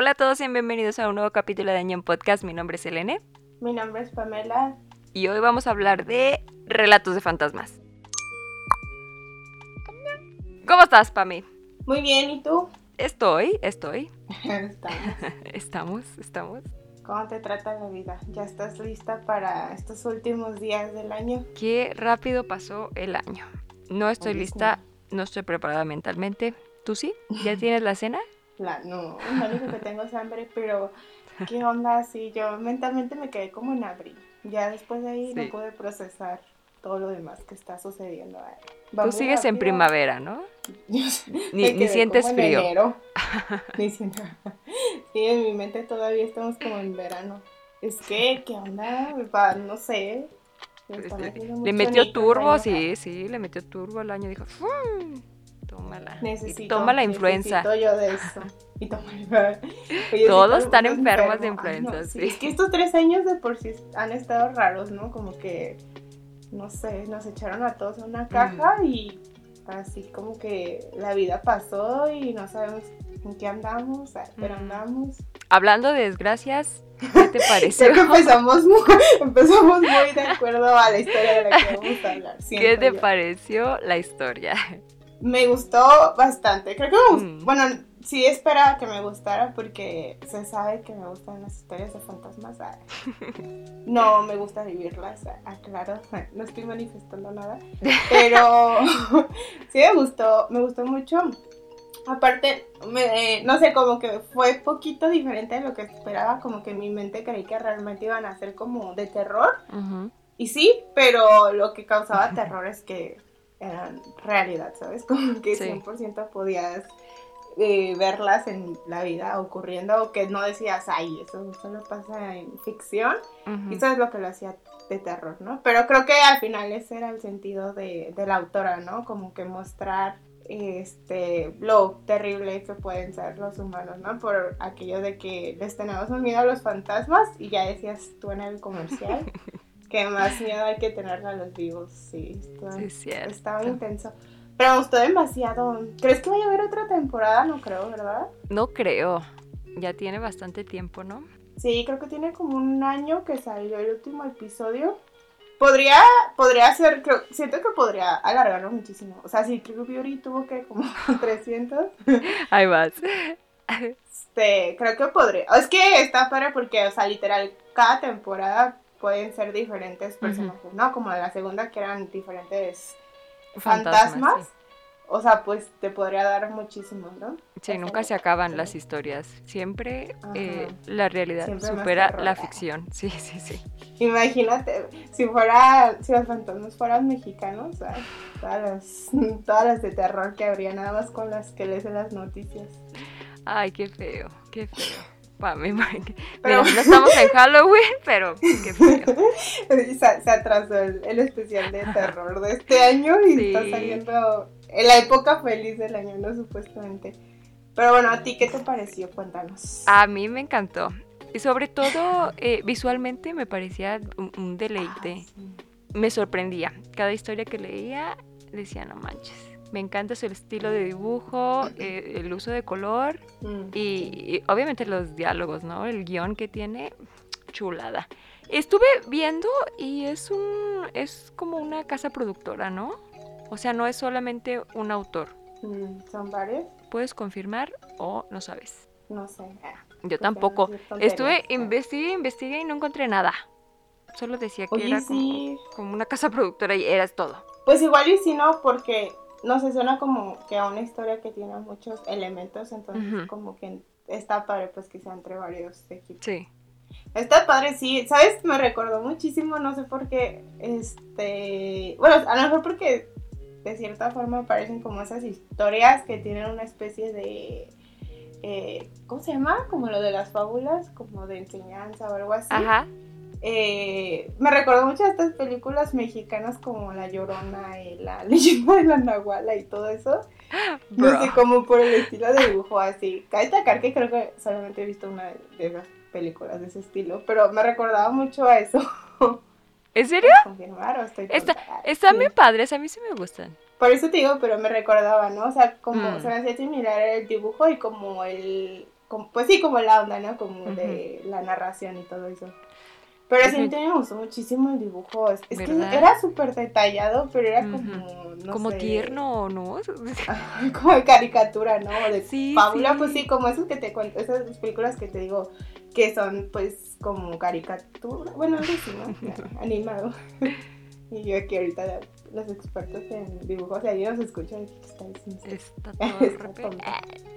Hola a todos y bienvenidos a un nuevo capítulo de Año en Podcast. Mi nombre es Elene. Mi nombre es Pamela. Y hoy vamos a hablar de relatos de fantasmas. ¿Cómo estás, Pami? Muy bien, ¿y tú? Estoy, estoy. estamos. estamos, estamos. ¿Cómo te trata la vida? ¿Ya estás lista para estos últimos días del año? Qué rápido pasó el año. No estoy lista, no estoy preparada mentalmente. ¿Tú sí? ¿Ya tienes la cena? La, no, lo único que tengo es hambre, pero ¿qué onda? Sí, yo mentalmente me quedé como en abril. Ya después de ahí no pude procesar todo lo demás que está sucediendo. Tú sigues en primavera, ¿no? ni, sientes frío. ni siento. Sí, en mi mente todavía estamos como en verano. Es que, ¿qué onda? No sé. Este, le metió turbo, sí, sí, le metió turbo al año. Dijo, tómala. Necesito, toma la influenza. yo de eso. Y Todos están enfermos de influenza, sí. Es que estos tres años de por sí han estado raros, ¿no? Como que, no sé, nos echaron a todos en una caja y así como que la vida pasó y no sabemos en qué andamos, pero andamos. Hablando de desgracias, ¿qué te pareció? Creo que empezamos muy, empezamos muy de acuerdo a la historia de la que vamos a hablar. ¿Qué te pareció la historia? Me gustó bastante. Creo que me gustó. Mm. Bueno, sí esperaba que me gustara porque se sabe que me gustan las historias de fantasmas. No me gusta vivirlas, aclaro, no estoy manifestando nada. Pero sí me gustó, me gustó mucho. Aparte, me, no sé, como que fue poquito diferente de lo que esperaba, como que en mi mente creí que realmente iban a ser como de terror. Y sí, pero lo que causaba terror es que eran realidad, ¿sabes? Como que 100% podías eh, verlas en la vida ocurriendo o que no decías, ay, eso solo pasa en ficción. Y eso es lo que lo hacía de terror, ¿no? Pero creo que al final ese era el sentido de, de la autora, ¿no? Como que mostrar este lo terrible que pueden ser los humanos, ¿no? Por aquello de que les tenemos miedo a los fantasmas y ya decías tú en el comercial que más miedo hay que tener a los vivos, sí, sí estaba intenso. Pero me gustó demasiado. ¿Crees que vaya a haber otra temporada? No creo, ¿verdad? No creo. Ya tiene bastante tiempo, ¿no? Sí, creo que tiene como un año que salió el último episodio. Podría, podría ser, creo, siento que podría alargarlo muchísimo. O sea, si True Beauty tuvo que como 300. Ahí vas. Este, creo que podría. Es que está para porque, o sea, literal, cada temporada pueden ser diferentes personajes, ¿no? Como la segunda que eran diferentes fantasmas. O sea, pues te podría dar muchísimo, ¿no? Sí, nunca se acaban las historias. Siempre eh, la realidad supera la ficción. Sí, sí, sí. Imagínate, si fuera, si los fantasmas fueran mexicanos, todas las, todas las de terror que habría nada más con las que lees en las noticias. Ay, qué feo, qué feo. Pero... no estamos en Halloween, pero qué feo. Se, atrasó el, especial de terror de este año y está saliendo en la época feliz del año, ¿no? Supuestamente. Pero bueno, ¿a ti qué te pareció? Cuéntanos. A mí me encantó. Y sobre todo, eh, visualmente me parecía un, deleite. Ah, me sorprendía. Cada historia que leía decía, no manches me encanta su estilo de dibujo, eh, el uso de color mm. y, obviamente los diálogos, ¿no? El guion que tiene, chulada. Estuve viendo y es un es como una casa productora, ¿no? O sea, no es solamente un autor. Mm, ¿Son varios? ¿Puedes confirmar o no sabes? No sé. Yo pues tampoco. Estuve, investigué, investigué y no encontré nada. Solo decía que era como, como, una casa productora y era todo. Pues igual y si no, porque no sé, suena como que a una historia que tiene muchos elementos, entonces como que está padre pues que sea entre varios equipos. Sí. Está padre, sí, ¿sabes? Me recordó muchísimo, no sé por qué, este, bueno, a lo mejor porque de cierta forma parecen como esas historias que tienen una especie de, eh, ¿cómo se llama? Como lo de las fábulas, como de enseñanza o algo así. Ajá. Eh, me recordó mucho a estas películas mexicanas como La Llorona y La Leyenda de la Nahuala y todo eso. No sé, como por el estilo de dibujo así. Cabe destacar que creo que solamente he visto una de esas películas de ese estilo, pero me recordaba mucho a eso. ¿En serio? confirmar o estoy Está, están muy padres, a mí sí me gustan. Por eso te digo, pero me recordaba, ¿no? O sea, como mm. se me hacía similar el dibujo y como el pues sí, como la onda, ¿no? Como de la narración y todo eso. Pero sí, me gustó muchísimo el dibujo. Es, que era súper detallado, pero era como. No como tierno, ¿no? como de caricatura, ¿no? De sí, pues sí, como esos que te cuento, esas películas que te digo que son, pues, como caricatura. Bueno, algo así, ¿no? Animado. y yo aquí ahorita los expertos en dibujos, ahí nos escuchan. Está todo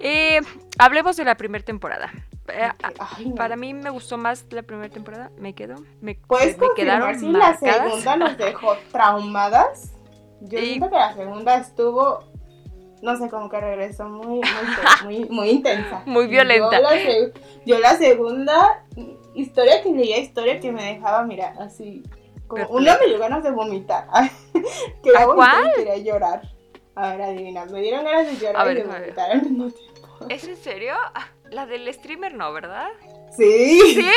eh, Hablemos de la primera temporada. Eh, ah, para mí me gustó más la primera temporada, me quedó. Me, ¿Puedes me quedaron si la segunda nos dejó traumadas? Yo siento que la segunda estuvo, no sé, como que regresó muy, muy, muy, intensa. Muy violenta. Yo la, segunda historia que leía, historia que me dejaba, mira, así, como una me dio ganas de vomitar. quería vomitar y quería llorar. A ver, adivina, me dieron ganas de llorar y de vomitar al mismo tiempo. ¿Es en serio? La del streamer no, ¿verdad? Sí. ¿Sí?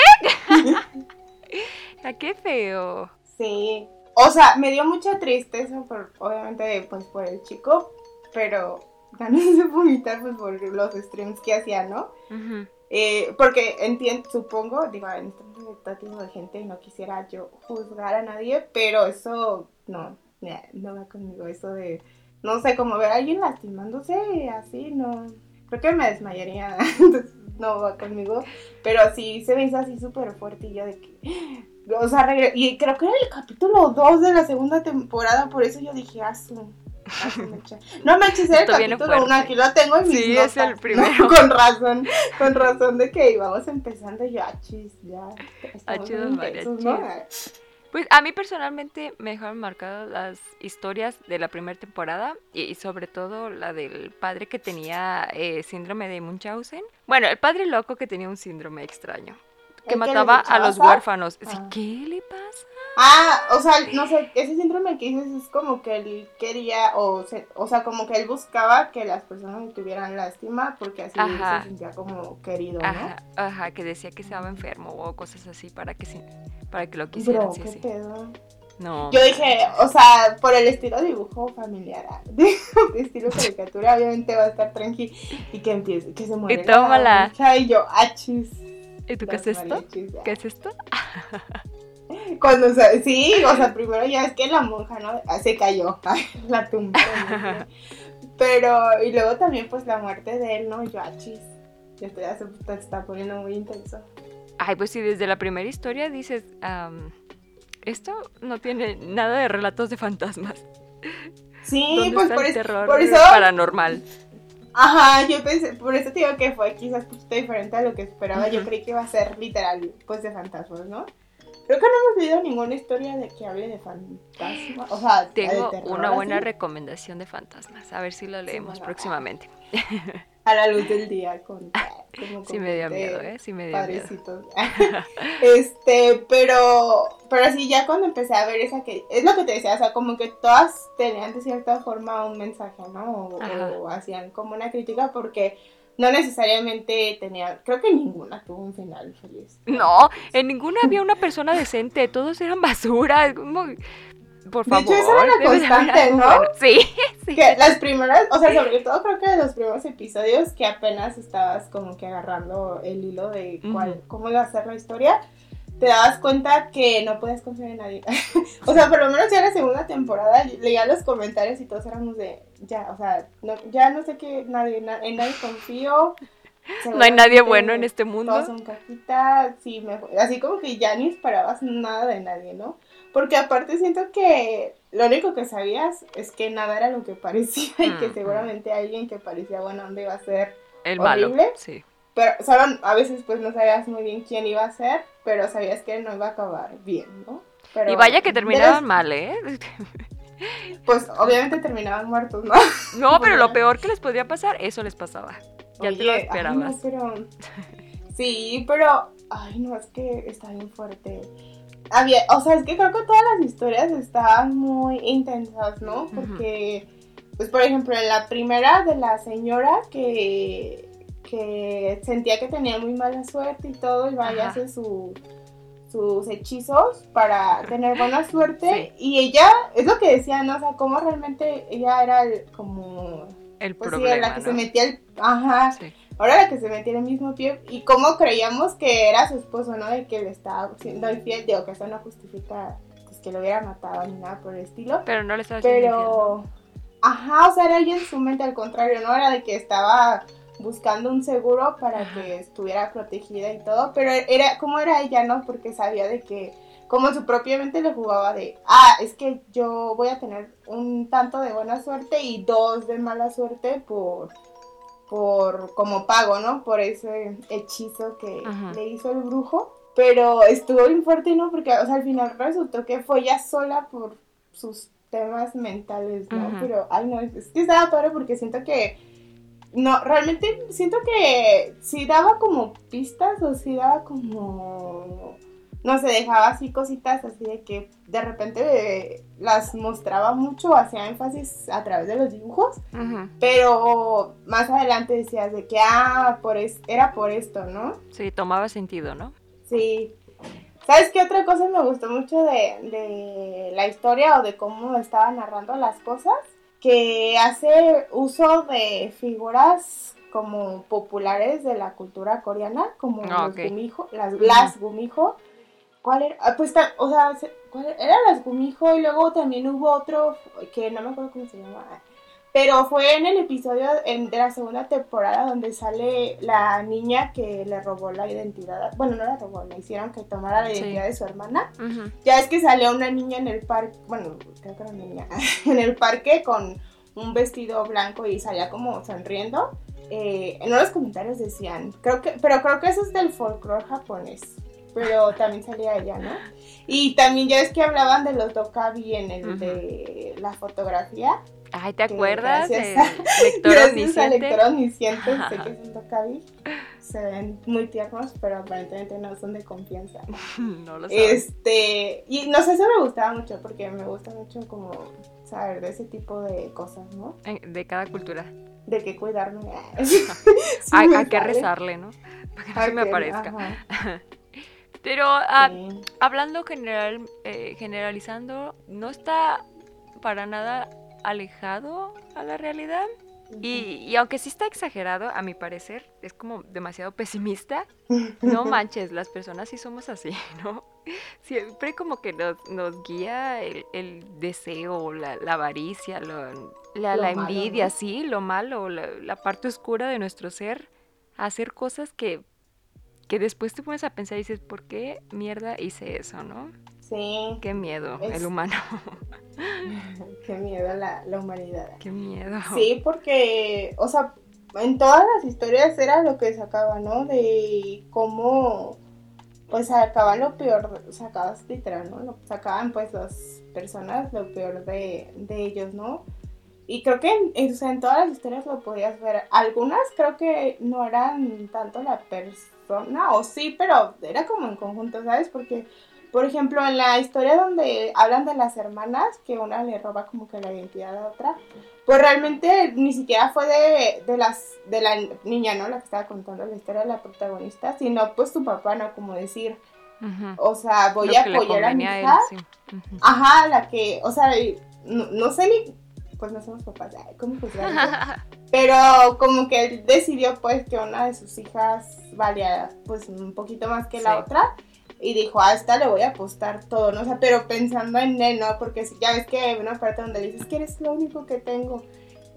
¿A qué feo? Sí. O sea, me dio mucha tristeza por, obviamente, pues por el chico, pero ganas de vomitar pues por los streams que hacía, ¿no? eh, porque entiendo, supongo, digo, en este tipo de gente no quisiera yo juzgar a nadie, pero eso no, no va conmigo, eso de, no sé, como ver a alguien lastimándose así, no, creo que me desmayaría, no va conmigo, pero sí se me hizo así súper fuerte y yo de que, o sea, y creo que era el capítulo 2 de la segunda temporada, por eso yo dije, ah, no me era el capítulo 1, aquí lo tengo en mis Sí, es el primero. Con razón, con razón de que íbamos empezando yo, achis, ah, ya. Achis, ¿no? Pues a mí personalmente me dejaron marcadas las historias de la primera temporada y, sobre todo la del padre que tenía eh, síndrome de Munchausen. Bueno, el padre loco que tenía un síndrome extraño, que mataba a los huérfanos. Ah. ¿Qué le pasa? Ah, o sea, no sé, ese síndrome que dices es como que él quería, o, o sea, como que él buscaba que las personas tuvieran lástima porque así se sentía como querido, ¿no? Ajá, ajá, que decía que estaba enfermo o cosas así para que, para que lo quisieran. Bro, ¿qué pedo? No. Yo dije, o sea, por el estilo dibujo familiar, estilo caricatura, obviamente va a estar tranqui y que empiece, que se muere. Y tómala. y yo, achis. ¿Y tú qué es esto? ¿Qué es esto? Cuando, sí, o sea, primero ya es que la monja, ¿no? Ah, se cayó, la tumba. Pero, y luego también, pues, la muerte de él, ¿no? Yo, achis, esto ya se está poniendo muy intenso. Ay, pues sí, desde la primera historia dices, esto no tiene nada de relatos de fantasmas. Sí, pues por, por, eso... Paranormal. Ajá, yo pensé, por eso te digo que fue quizás un poquito diferente a lo que esperaba. Yo creí que iba a ser literal, pues, de fantasmas, ¿no? Creo que no hemos leído ninguna historia de que hable de fantasmas. O sea, tengo una buena recomendación de fantasmas. A ver si lo leemos próximamente. A la luz del día con Sí me dio miedo, ¿eh? Sí me dio miedo. este, pero pero sí ya cuando empecé a ver esa que es lo que te decía, o sea, como que todas tenían de cierta forma un mensaje, ¿no? o hacían como una crítica porque no necesariamente tenía, creo que ninguna tuvo un final feliz. No, en ninguna había una persona decente, todos eran basura, por favor. De hecho, esa era la constante, ¿no? sí, sí. Que las primeras, o sea, sobre todo creo que de los primeros episodios que apenas estabas como que agarrando el hilo de cuál, cómo iba a ser la historia, te dabas cuenta que no puedes confiar en nadie. o sea, por lo menos ya en la segunda temporada leía los comentarios y todos éramos de, ya, o sea, no, ya no sé qué, nadie, en nadie confío. No hay nadie bueno en este mundo. Todos son cajitas, sí, así como que ya ni esperabas nada de nadie, ¿no? Porque aparte siento que lo único que sabías es que nada era lo que parecía y que seguramente alguien que parecía bueno onda iba a ser el horrible. malo, sí. Pero solo a veces pues no sabías muy bien quién iba a ser, pero sabías que no iba a acabar bien, ¿no? y vaya que terminaban mal, ¿eh? Pues obviamente terminaban muertos, ¿no? No, pero lo peor que les podía pasar, eso les pasaba. Ya te lo esperabas. pero... Sí, pero... Ay, no, es que está bien fuerte. Había, o sea, es que creo que todas las historias estaban muy intensas, ¿no? Porque, pues por ejemplo, en la primera de la señora que que sentía que tenía muy mala suerte y todo, y vaya a hacer sus hechizos para tener buena suerte. Y ella, es lo que decía, ¿no? O sea, como realmente ella era como... El pues, problema, la que se metía el... Ajá. ahora la que se metía en el mismo pie y cómo creíamos que era su esposo, ¿no? De que le estaba siendo infiel, digo que eso no justifica pues, que lo hubiera matado ni nada por el estilo. Pero no le estaba Pero, ajá, o sea, era ella en su mente al contrario, ¿no? Era de que estaba buscando un seguro para que estuviera protegida y todo, pero era como era ella, ¿no? Porque sabía de que como su propia mente le jugaba de, ah, es que yo voy a tener un tanto de buena suerte y dos de mala suerte por, por como pago, ¿no? Por ese hechizo que le hizo el brujo. Pero estuvo bien fuerte, ¿no? Porque, o sea, al final resultó que fue ella sola por sus temas mentales, ¿no? Pero, ay, no, es que estaba padre porque siento que no, realmente siento que sí daba como pistas o sí daba como no se dejaba así cositas así de que de repente las mostraba mucho, hacía énfasis a través de los dibujos, pero más adelante decías de que, ah, por es, era por esto, ¿no? Sí, tomaba sentido, ¿no? Sí. ¿Sabes qué otra cosa me gustó mucho de, de la historia o de cómo estaba narrando las cosas? Que hace uso de figuras como populares de la cultura coreana, como los gumijo, las, las gumijo, ¿Cuál era? Ah, pues, o sea, ¿cuál era? las Gumijo y luego también hubo otro que no me acuerdo cómo se llama. Pero fue en el episodio de la segunda temporada donde sale la niña que le robó la identidad. Bueno, no la robó, le hicieron que tomara la identidad de su hermana. Ya es que salió una niña en el parque, bueno, creo que era una niña, en el parque con un vestido blanco y salía como sonriendo. Eh, en los comentarios decían, creo que, pero creo que eso es del folclore japonés pero también salía ella, ¿no? Y también ya es que hablaban de los dokabi en el de la fotografía. Ay, ¿te acuerdas? de lector lector omnisciente, sé que es un. Se ven muy tiernos, pero aparentemente no son de confianza. no lo sé. Este, y no sé, eso me gustaba mucho, porque me gusta mucho como saber de ese tipo de cosas, ¿no? De cada cultura. De qué cuidarme. hay, que rezarle, ¿no? Para que no se me aparezca. Pero ah, hablando general, eh, generalizando, no está para nada alejado a la realidad. y, aunque sí está exagerado, a mi parecer, es como demasiado pesimista. No manches, las personas sí somos así, ¿no? Siempre como que nos, nos guía el, deseo, la, la avaricia, la, envidia, sí, lo malo, la, la parte oscura de nuestro ser, hacer cosas que que después te pones a pensar y dices, ¿por qué mierda hice eso, no? Sí. Qué miedo, el humano. qué miedo la, la humanidad. Qué miedo. Sí, porque, o sea, en todas las historias era lo que sacaba, ¿no? De cómo, pues sacaban lo peor, sacabas literal, ¿no? sacaban pues las personas lo peor de, de ellos, ¿no? Y creo que en, en todas las historias lo podías ver. Algunas creo que no eran tanto la persona, o sí, pero era como en conjunto, ¿sabes? Porque, por ejemplo, en la historia donde hablan de las hermanas, que una le roba como que la identidad a otra, pues realmente ni siquiera fue de, de, las, de la niña, ¿no? La que estaba contando la historia de la protagonista, sino pues tu papá, ¿no? Como decir, o sea, voy a apoyar a mi hija. Ajá, la que, o sea, no, no sé ni pues no somos papás, ¿cómo Pero como que él decidió pues que una de sus hijas valía pues un poquito más que la otra y dijo, a esta le voy a apostar todo, ¿no? O sea, pero pensando en él, ¿no? Porque ya ves que hay una parte donde le dices que eres lo único que tengo.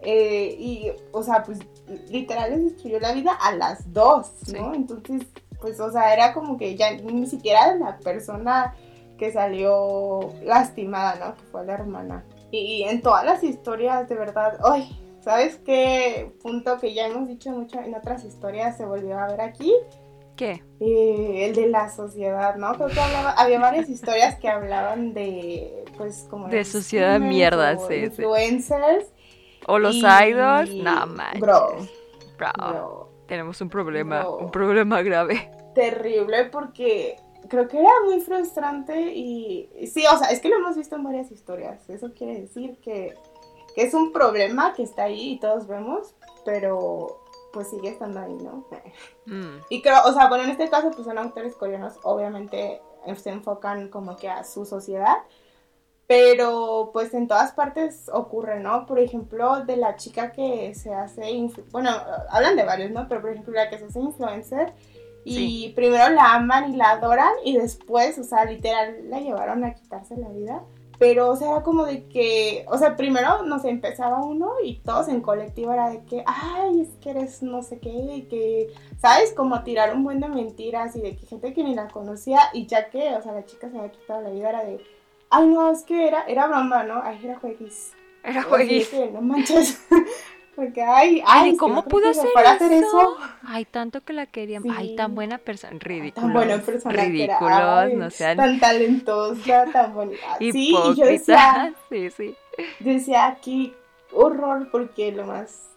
Eh, y, o sea, pues literal les destruyó la vida a las dos, ¿no? Entonces, pues, o sea, era como que ya ni siquiera la persona que salió lastimada, ¿no? Que fue la hermana. Y en todas las historias, de verdad, ¡ay! ¿Sabes qué punto que ya hemos dicho mucho en otras historias se volvió a ver aquí? ¿Qué? Eh, el de la sociedad, ¿no? Creo que había varias historias que hablaban de, pues, como... De sociedad mierda, sí. Influencers. O los idols, no manches. Bro, bro, Tenemos un problema, un problema grave. Terrible porque creo que era muy frustrante y sí, o sea, es que lo hemos visto en varias historias. Eso quiere decir que, es un problema que está ahí y todos vemos, pero pues sigue estando ahí, ¿no? Mm. Y creo, o sea, bueno, en este caso, pues son autores coreanos, obviamente se enfocan como que a su sociedad. pero pues en todas partes ocurre, ¿no? Por ejemplo, de la chica que se hace, bueno, hablan de varios, ¿no? Pero por ejemplo, la que se hace influencer y primero la aman y la adoran y después, o sea, literal, la llevaron a quitarse la vida. Pero, o sea, era como de que, o sea, primero, no sé, empezaba uno y todos en colectivo era de que, ay, es que eres no sé qué, y que, ¿sabes? Como tirar un buen de mentiras y de que gente que ni la conocía y ya que, o sea, la chica se había quitado la vida, era de, ay, no, es que era, era broma, ¿no? Ay, era jueguis. Era jueguis. no manches. Porque, ay, ay, ¿cómo pudo hacer, hacer eso? Ay, tanto que la querían. Ay, tan buena persona. Ridículos. Tan buena persona. Ridículos, no sean. Tan talentosa, tan bonita. Sí, y yo decía. Sí, sí. Decía aquí, horror, porque lo más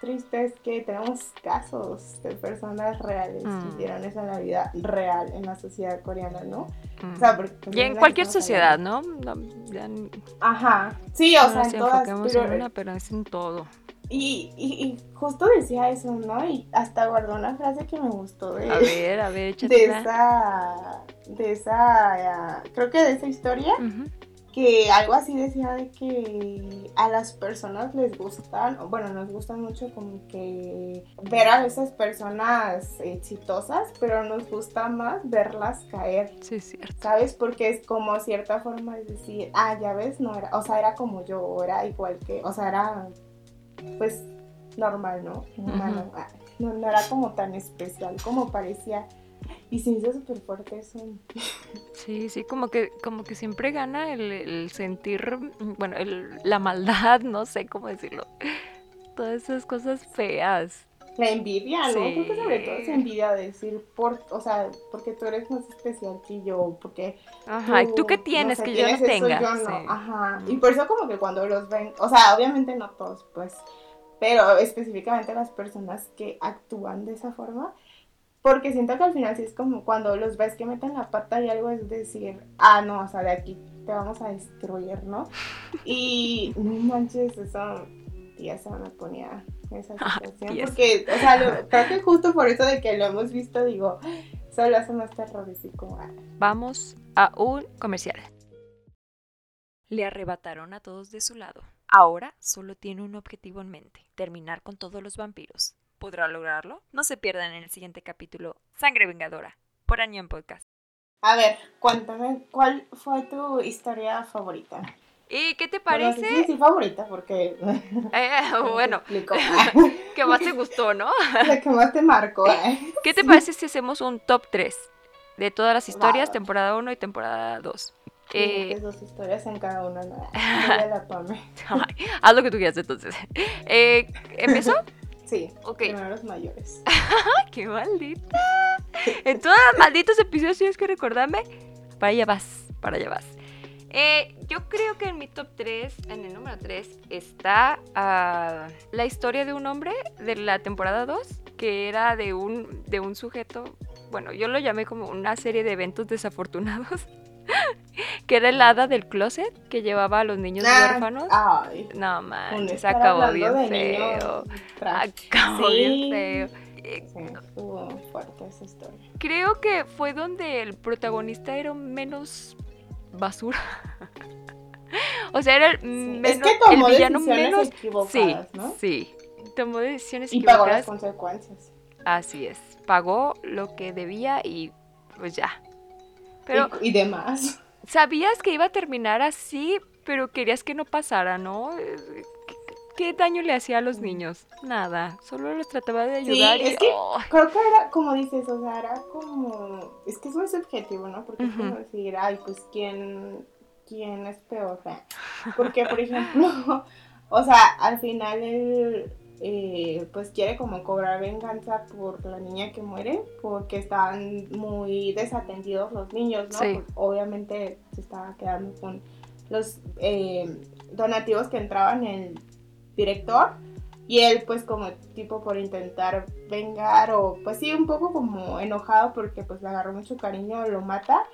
triste es que tenemos casos de personas reales que mm. hicieron eso en la vida real en la sociedad coreana, ¿no? O sea, porque, y en cualquier sociedad, ¿no? Ajá, sí, o sea, en todas. Pero, en una, pero es en todo. Y, y, justo decía eso, ¿no? Y hasta guardó una frase que me gustó de, a ver, a ver, de esa, de esa, creo que de esa historia, que algo así decía de que a las personas les gustan, bueno, nos gustan mucho como que ver a esas personas exitosas, pero nos gusta más verlas caer. Sí, es cierto. ¿Sabes? Porque es como cierta forma de decir, ah, ya ves, no era, o sea, era como yo, era igual que, o sea, era pues normal, ¿no? Humano. Ah, no, no, era como tan especial como parecía. Y se hizo súper fuerte eso. Sí, sí, como que, como que siempre gana el, sentir, bueno, el, la maldad, no sé cómo decirlo. Todas esas cosas feas. La envidia, ¿no? Creo que sobre todo esa envidia de decir, por, o sea, porque tú eres más especial que yo, porque... Ajá, ¿y tú qué tienes que yo no tenga? Yo no. Ajá, y por eso como que cuando los ven, o sea, obviamente no todos, pues, pero específicamente las personas que actúan de esa forma, porque siento que al final sí es como cuando los ves que meten la pata y algo es decir, ah, no, o sea, de aquí te vamos a destruir, ¿no? Y no manches, eso, tía, se me ponía esa ah, situación. porque, o sea, creo que justo por eso de que lo hemos visto, digo, solo hace más terrorífico. Vamos a un comercial. Le arrebataron a todos de su lado. Ahora solo tiene un objetivo en mente, terminar con todos los vampiros. ¿Podrá lograrlo? No se pierdan en el siguiente capítulo, Sangre Vengadora, por Año en Podcast. A ver, cuéntame, ¿cuál fue tu historia favorita? ¿Y qué te parece? sí, sí, favorita, porque... Eh, bueno, ¿qué más te gustó, ¿no? La que más te marcó, ¿eh? ¿Qué te parece si hacemos un top 3 de todas las historias, temporada 1 y temporada 2? Eh, dos historias en cada una. la haz lo que tú quieras entonces. Eh, ¿Empezó? Sí. Ok. Primero los mayores. ¡Qué maldita! En todos los malditos episodios tienes que recordarme. Para allá vas, para allá vas. Eh, yo creo que en mi top 3, en el número 3, está ah, la historia de un hombre de la temporada 2, que era de un, de un sujeto, bueno, yo lo llamé como una serie de eventos desafortunados, que era el hada del closet que llevaba a los niños ah, huérfanos. Ay, no manches, acabó bien feo. Acabó bien feo. estuvo fuerte esa historia. Creo que fue donde el protagonista era menos basura. o sea, era el menos. Es que tomó el villano menos. Sí, ¿no? sí. Tomó decisiones y equivocadas. pagó las consecuencias. Así es. Pagó lo que debía y pues ya. Pero, y, demás. Sabías que iba a terminar así, pero querías que no pasara, ¿no? ¿Qué, daño le hacía a los niños? Nada, solo los trataba de ayudar. Sí, es que creo que era, como dices, o sea, era como, es que es muy subjetivo, ¿no? Porque es como decir, ay, pues, ¿quién, quién es peor? Porque, por ejemplo, o sea, al final el, eh, pues quiere como cobrar venganza por la niña que muere, porque estaban muy desatendidos los niños, ¿no? obviamente se estaba quedando con los eh, donativos que entraban en el director y él pues como tipo por intentar vengar o pues sí un poco como enojado porque pues le agarró mucho cariño, lo mata,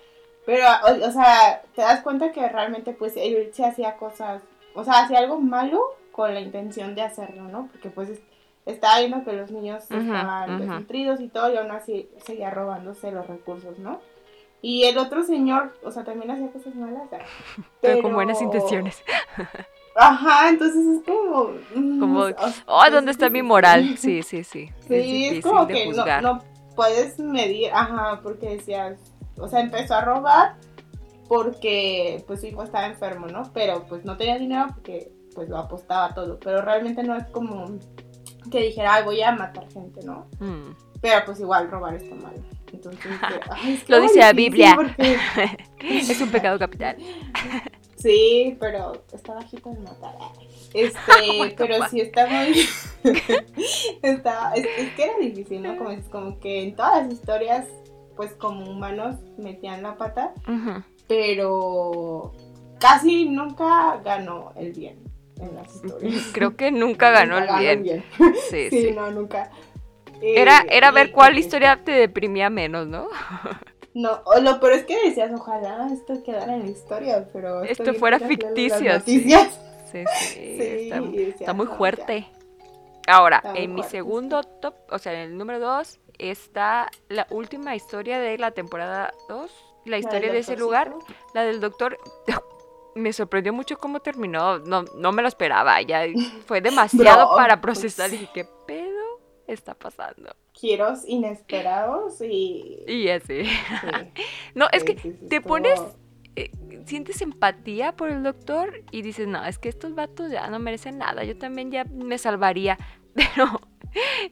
pero o, o sea, te das cuenta que realmente pues él se hacía cosas, o sea, hacía algo malo con la intención de hacerlo, ¿no? Porque pues estaba viendo que los niños estaban desnutridos y todo y aún así seguía robándose los recursos, ¿no? Y el otro señor, o sea, también hacía cosas malas. Pero, con buenas intenciones. Ajá, entonces es como... Mm, como, oh, ¿dónde está mi moral? Sí, sí, sí. Sí, es, como que no, no puedes medir, ajá, porque decías, o sea, empezó a robar porque pues su hijo estaba enfermo, ¿no? Pero pues no tenía dinero porque pues lo apostaba todo, pero realmente no es como que dijera, ay, voy a matar gente, ¿no? Mm. Pero pues igual robar está mal. Entonces, lo dice la Biblia. es un pecado capital. Sí, pero está bajito de matar. Este, pero sí está muy. está, es, que era difícil, ¿no? Como, como que en todas las historias, pues como humanos metían la pata, pero casi nunca ganó el bien en las historias. Creo que nunca ganó, el, bien. Sí, sí, no, nunca. Era, era ver cuál historia te deprimía menos, ¿no? No, lo peor es que decías, ojalá esto quedara en la historia, pero... Esto fuera ficticio. Sí, sí, sí, está, muy fuerte. Ahora, en mi segundo top, o sea, en el número 2, está la última historia de la temporada 2, la historia de ese lugar, la del doctor. Me sorprendió mucho cómo terminó, no, no me lo esperaba, ya fue demasiado para pues procesar. Y dije, ¿qué pedo está pasando? giros inesperados y... Y así. no, es que te pones... Eh, sientes empatía por el doctor y dices, no, es que estos vatos ya no merecen nada, yo también ya me salvaría, pero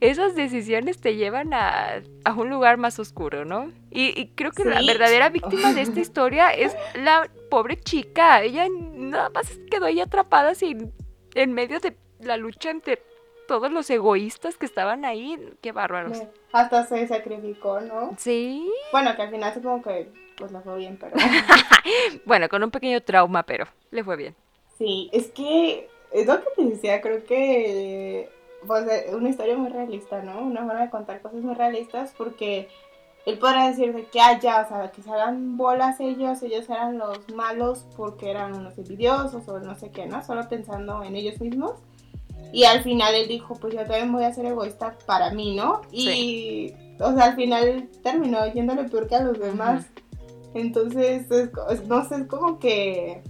esas decisiones te llevan a, un lugar más oscuro, ¿no? Y, creo que la verdadera víctima de esta historia es la pobre chica, ella nada más quedó ahí atrapada sin, en medio de la lucha entre todos los egoístas que estaban ahí, qué bárbaros. Hasta se sacrificó, ¿no? Sí. Bueno, que al final supongo que pues le fue bien, pero... bueno, con un pequeño trauma, pero le fue bien. Sí, es que es lo que te decía, creo que pues, eh, una historia muy realista, ¿no? Una forma de contar cosas muy realistas porque él podrá decir que haya, o sea, que se hagan bolas ellos, ellos eran los malos porque eran unos envidiosos o no sé qué, ¿no? Solo pensando en ellos mismos. Y al final él dijo, pues yo también voy a ser egoísta para mí, ¿no? Y, o sea, al final terminó yéndole peor que a los demás. Entonces, no sé, es como que,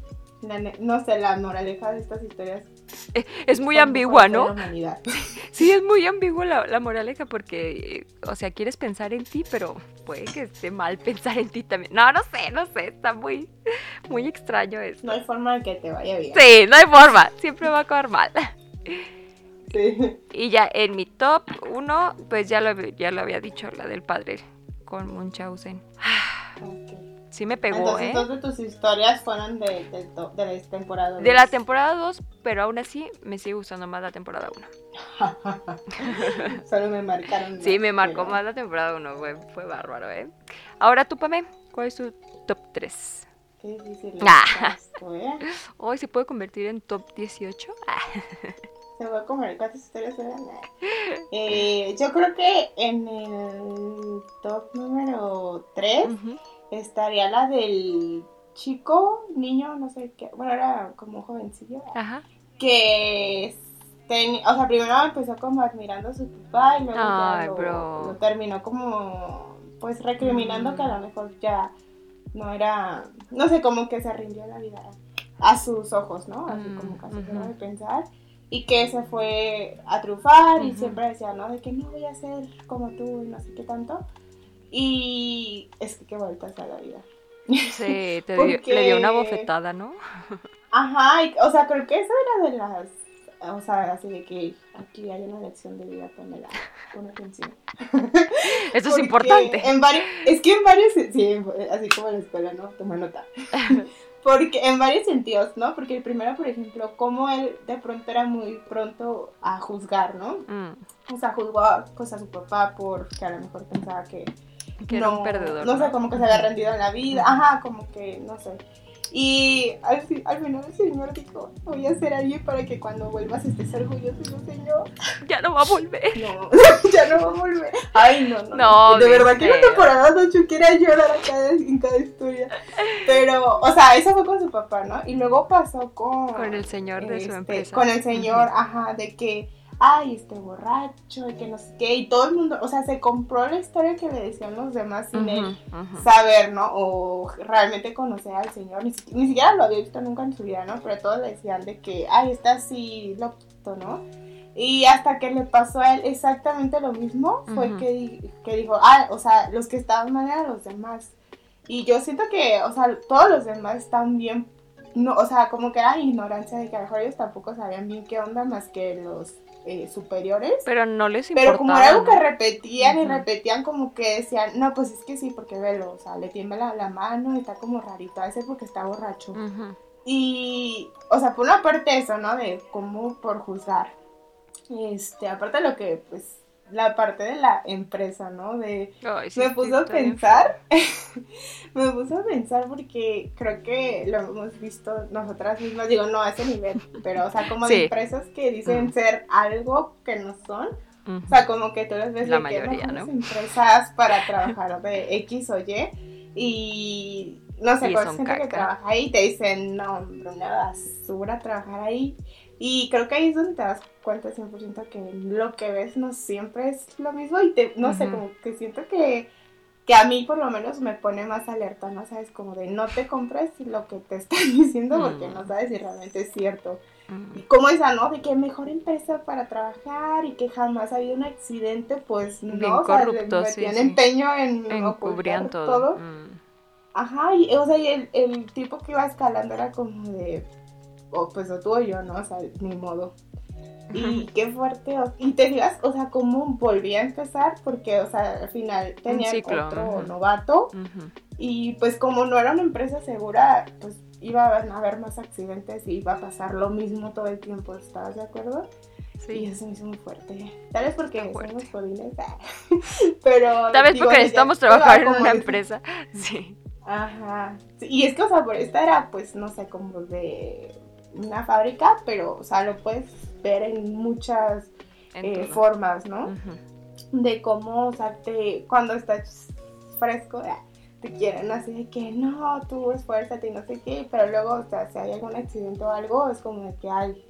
no sé, la moraleja de estas historias. Eh, es, muy ambigua, ¿no? Sí, es muy ambigua la, la, moraleja porque, o sea, quieres pensar en ti, pero puede que esté mal pensar en ti también. No, no sé, no sé, está muy, muy extraño eso. No hay forma de que te vaya bien. Sí, no hay forma, siempre va a acabar mal. Y ya en mi top 1, pues ya lo, ya lo había dicho, la del padre con Munchausen. Sí me pegó, Entonces, ¿eh? Entonces tus historias fueron de, de, de la temporada 2. De la temporada 2, pero aún así me sigue gustando más la temporada 1. Solo me marcaron. Sí, me marcó más la temporada 1, fue, fue bárbaro, ¿eh? Ahora tú, Pame, ¿cuál es tu top 3? Qué difícil. Ah. ¿eh? Hoy se puede convertir en top 18. Se va a comer cuántas historias eran. Eh, yo creo que en el top número 3 estaría la del chico, niño, no sé qué. Bueno, era como jovencillo. Ajá. Que o sea, primero empezó como admirando a su papá y luego ya lo, terminó como pues recriminando que a lo mejor ya no era, no sé, como que se rindió la vida a sus ojos, ¿no? Así como casi uh de pensar y que se fue a trufar y siempre decía, ¿no? De que no voy a ser como tú y no sé qué tanto. Y es que qué vueltas a la vida. Sí, te dio, le dio una bofetada, ¿no? Ajá, o sea, creo que eso era de las, o sea, así de que aquí hay una lección de vida, Pamela, pon atención. Eso es importante. En varios, es que en varios, sí, así como en la escuela, ¿no? Toma nota. Porque en varios sentidos, ¿no? Porque el primero, por ejemplo, como él de pronto era muy pronto a juzgar, ¿no? Mm. O sea, juzgó pues, a su papá porque a lo mejor pensaba que, que no, era un perdedor. No, sé, como que se había rendido en la vida. Ajá, como que, no sé. Y al, al, final el Señor dijo, voy a ser alguien para que cuando vuelvas estés orgulloso Señor. Ya no va a volver. No, ya no va a volver. Ay, no, no. no de verdad que la temporada 8 quiere llorar a cada, en cada historia. Pero, o sea, eso fue con su papá, ¿no? Y luego pasó con... Con el Señor de su este, empresa. Con el Señor, ajá, de que ay, este borracho, y que no sé qué, y todo el mundo, o sea, se compró la historia que le decían los demás sin él saber, ¿no? O realmente conocer al Señor, ni, siquiera lo había visto nunca en su vida, ¿no? Pero todos le decían de que, ay, está así loquito, ¿no? Y hasta que le pasó a él exactamente lo mismo, fue que, que dijo, ah, o sea, los que estaban mal eran los demás. Y yo siento que, o sea, todos los demás están bien, no, o sea, como que era ignorancia de que a lo mejor ellos tampoco sabían bien qué onda más que los eh, superiores. Pero no les importaba. Pero como era algo que repetían y repetían como que decían, no, pues es que sí, porque velo, o sea, le tiembla la, mano y está como rarito, a veces porque está borracho. Y, o sea, por una parte eso, ¿no? De cómo por juzgar. Este, aparte de lo que, pues, la parte de la empresa, ¿no? De me puso a pensar, me puso a pensar porque creo que lo hemos visto nosotras mismas, digo, no a ese nivel, pero o sea, como de empresas que dicen ser algo que no son. O sea, como que tú les ves la de mayoría, ¿no? empresas para trabajar de X o Y y no sé, por gente que trabaja ahí te dicen, no, hombre, una basura trabajar ahí. Y creo que ahí es donde te das cuenta 100% que lo que ves no siempre es lo mismo y te, no sé, como que siento que, que a mí por lo menos me pone más alerta, ¿no? Sabes, como de no te compres lo que te están diciendo porque no sabes si realmente es cierto. Y como esa, ¿no? De que mejor empresa para trabajar y que jamás ha habido un accidente, pues no, o sea, metían empeño en, en todo. Ajá, y, o sea, y el, el tipo que iba escalando era como de o pues o tú o yo, ¿no? O sea, ni modo. Y qué fuerte, y te digas, o sea, cómo volví a empezar, porque, o sea, al final tenía otro novato, y pues como no era una empresa segura, pues iba a haber más accidentes y iba a pasar lo mismo todo el tiempo, ¿estabas de acuerdo? Sí. Y eso me hizo muy fuerte. Tal vez porque somos jodines, pero... Tal vez porque necesitamos trabajar en una empresa, sí. Ajá. y es que, o sea, por esta era, pues, no sé, como de una fábrica, pero, o sea, lo puedes ver en muchas eh, formas, ¿no? De cómo, o sea, te, cuando estás fresco, eh, te quieren así de que no, tú esfuérzate y no sé qué, pero luego, o sea, si hay algún accidente o algo, es como de que hay,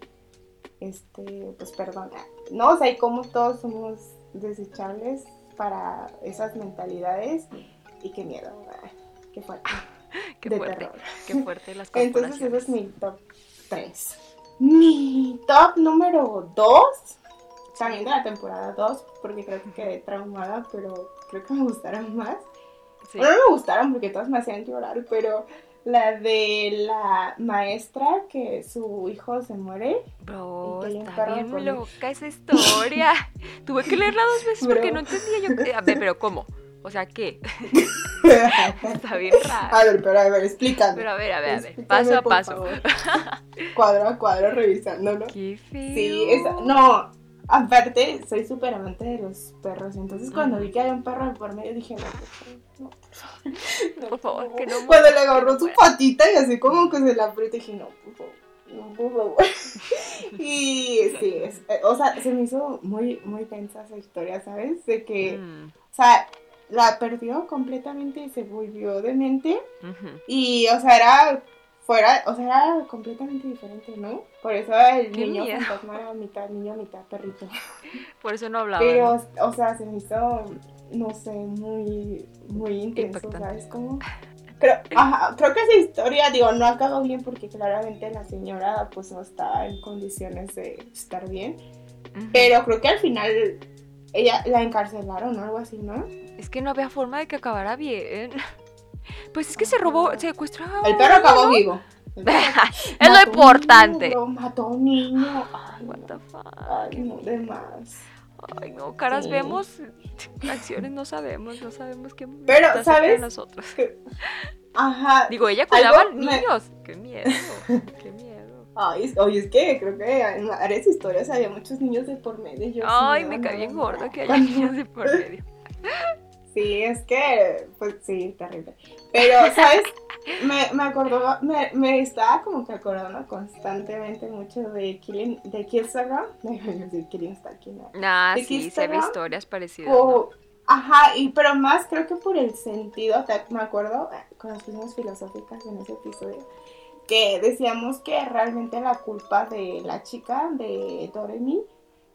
este, pues perdona, ¿no? O sea, y como todos somos desechables para esas mentalidades y qué miedo, qué fuerte. qué fuerte, qué fuerte las Entonces, eso es mi top 3. Mi top número 2, también de la temporada 2, porque creo que quedé traumada, pero creo que me gustaron más. no me gustaron porque todas me hacían llorar, pero la de la maestra que su hijo se muere. Bro, está bien loca esa historia. Tuve que leerla dos veces porque no entendía yo. A ver, pero ¿cómo? O sea, ¿qué? Está bien raro. A ver, pero a ver, explícame. Pero a ver, a ver, a ver. Paso a paso. cuadro a cuadro revisándolo. Qué feo. Sí, esa, no. Aparte, soy súper amante de los perros. Entonces, cuando vi que había un perro por medio, dije, no, por favor. No, por favor, que no. Cuando le agarró su patita y así como que se la apretó, dije, no, por favor. No, por favor. y sí, es, o sea, se me hizo muy, muy tensa esa historia, ¿sabes? De que, mm. o sea, la perdió completamente y se volvió demente. Y, o sea, era fuera, o sea, era completamente diferente, ¿no? Por eso el niño fantasma era mitad niño, mitad perrito. Por eso no hablaba. Pero, o sea, se me hizo, no sé, muy, muy intenso, ¿sabes cómo? Creo, creo que esa historia, digo, no acabó bien porque claramente la señora pues no estaba en condiciones de estar bien. Pero creo que al final ella la encarcelaron o algo así, ¿no? Es que no había forma de que acabara bien. Pues es que se robó, se secuestró. El perro acabó vivo. es lo importante. mató a un niño. Ay, What the fuck. Ay, no, de más. Ay, no, caras vemos, acciones no sabemos, no sabemos qué Pero, ¿sabes? nosotros. Ajá. Digo, ella cuidaba a niños. Qué miedo, qué miedo. Ay, oye, es que creo que en varias historias había muchos niños de por medio. Yo Ay, me caí bien gordo que haya niños de por medio. Sí, es que, pues sí, terrible. Pero, ¿sabes? Me, me acordó, me, me, estaba como que acordando constantemente mucho de Killing, de Killsaga. de Killing Stalking. Ah, sí, se ve historias parecidas. Ajá, y pero más creo que por el sentido, me acuerdo eh, con las cuestiones filosóficas en ese episodio, que decíamos que realmente la culpa de la chica, de Doremi,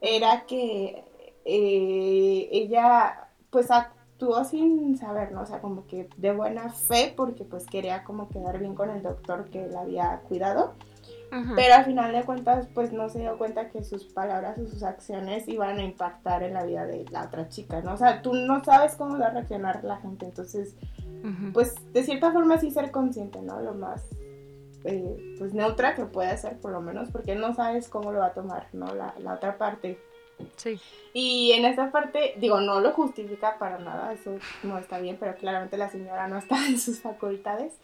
era que eh, ella pues actuó sin saber, ¿no? O sea, como que de buena fe porque pues quería como quedar bien con el doctor que la había cuidado. Pero al final de cuentas, pues no se dio cuenta que sus palabras o sus acciones iban a impactar en la vida de la otra chica, ¿no? O sea, tú no sabes cómo va a reaccionar la gente, entonces, pues de cierta forma sí ser consciente, ¿no? Lo más, eh, pues neutra que puede ser, por lo menos, porque no sabes cómo lo va a tomar, ¿no? La, la otra parte. Sí. Y en esta parte, digo, no lo justifica para nada, eso no está bien, pero claramente la señora no está en sus facultades.